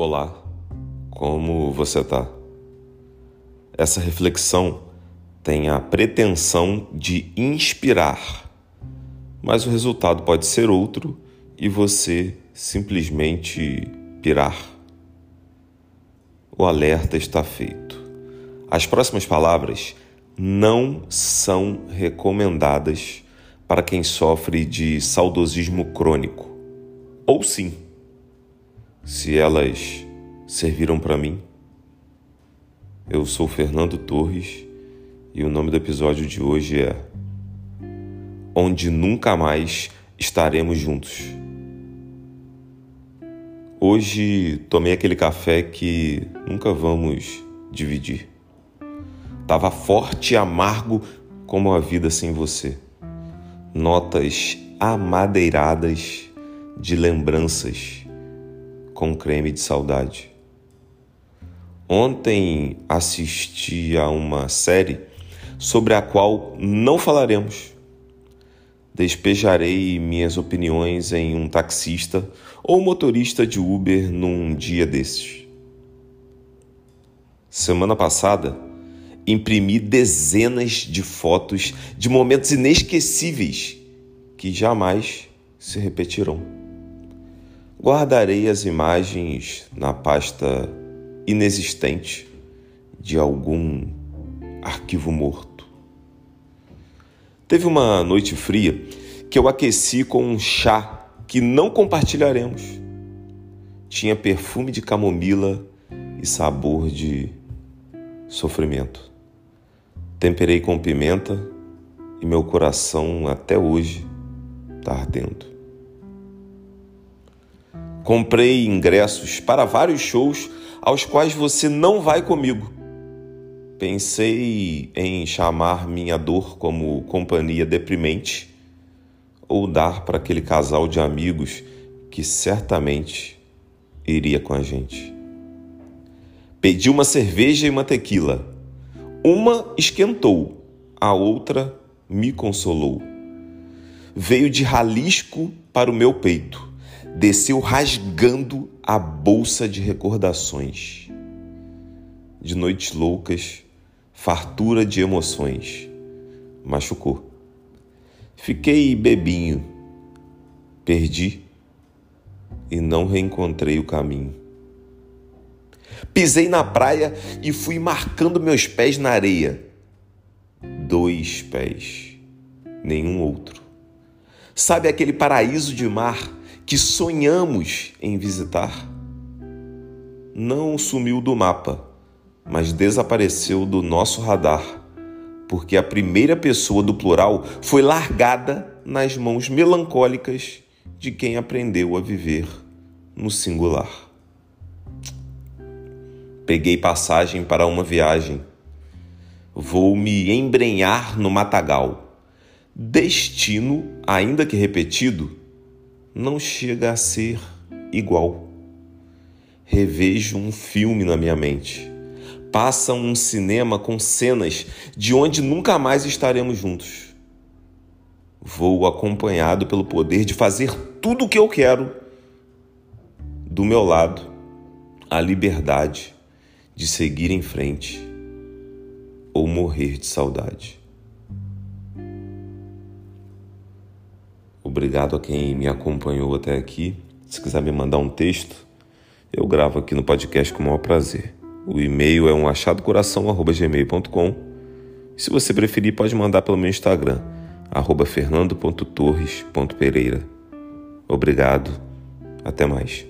Olá, como você está? Essa reflexão tem a pretensão de inspirar, mas o resultado pode ser outro e você simplesmente pirar. O alerta está feito. As próximas palavras não são recomendadas para quem sofre de saudosismo crônico. Ou sim se elas serviram para mim. Eu sou Fernando Torres e o nome do episódio de hoje é Onde Nunca Mais Estaremos Juntos. Hoje tomei aquele café que nunca vamos dividir. Tava forte e amargo como a vida sem você. Notas amadeiradas de lembranças com creme de saudade. Ontem assisti a uma série sobre a qual não falaremos. Despejarei minhas opiniões em um taxista ou motorista de Uber num dia desses. Semana passada, imprimi dezenas de fotos de momentos inesquecíveis que jamais se repetirão. Guardarei as imagens na pasta inexistente de algum arquivo morto. Teve uma noite fria que eu aqueci com um chá que não compartilharemos. Tinha perfume de camomila e sabor de sofrimento. Temperei com pimenta e meu coração até hoje está ardendo. Comprei ingressos para vários shows aos quais você não vai comigo. Pensei em chamar minha dor como companhia deprimente ou dar para aquele casal de amigos que certamente iria com a gente. Pedi uma cerveja e uma tequila. Uma esquentou, a outra me consolou. Veio de ralisco para o meu peito desceu rasgando a bolsa de recordações. De noites loucas, fartura de emoções. Machucou. Fiquei bebinho, perdi e não reencontrei o caminho. Pisei na praia e fui marcando meus pés na areia. Dois pés, nenhum outro. Sabe aquele paraíso de mar que sonhamos em visitar não sumiu do mapa, mas desapareceu do nosso radar, porque a primeira pessoa do plural foi largada nas mãos melancólicas de quem aprendeu a viver no singular. Peguei passagem para uma viagem. Vou me embrenhar no matagal. Destino, ainda que repetido, não chega a ser igual. Revejo um filme na minha mente. Passa um cinema com cenas de onde nunca mais estaremos juntos. Vou acompanhado pelo poder de fazer tudo o que eu quero. Do meu lado, a liberdade de seguir em frente ou morrer de saudade. Obrigado a quem me acompanhou até aqui. Se quiser me mandar um texto, eu gravo aqui no podcast com o maior prazer. O e-mail é um achadocoração.gmail.com Se você preferir, pode mandar pelo meu Instagram, fernando.torres.pereira. Obrigado. Até mais.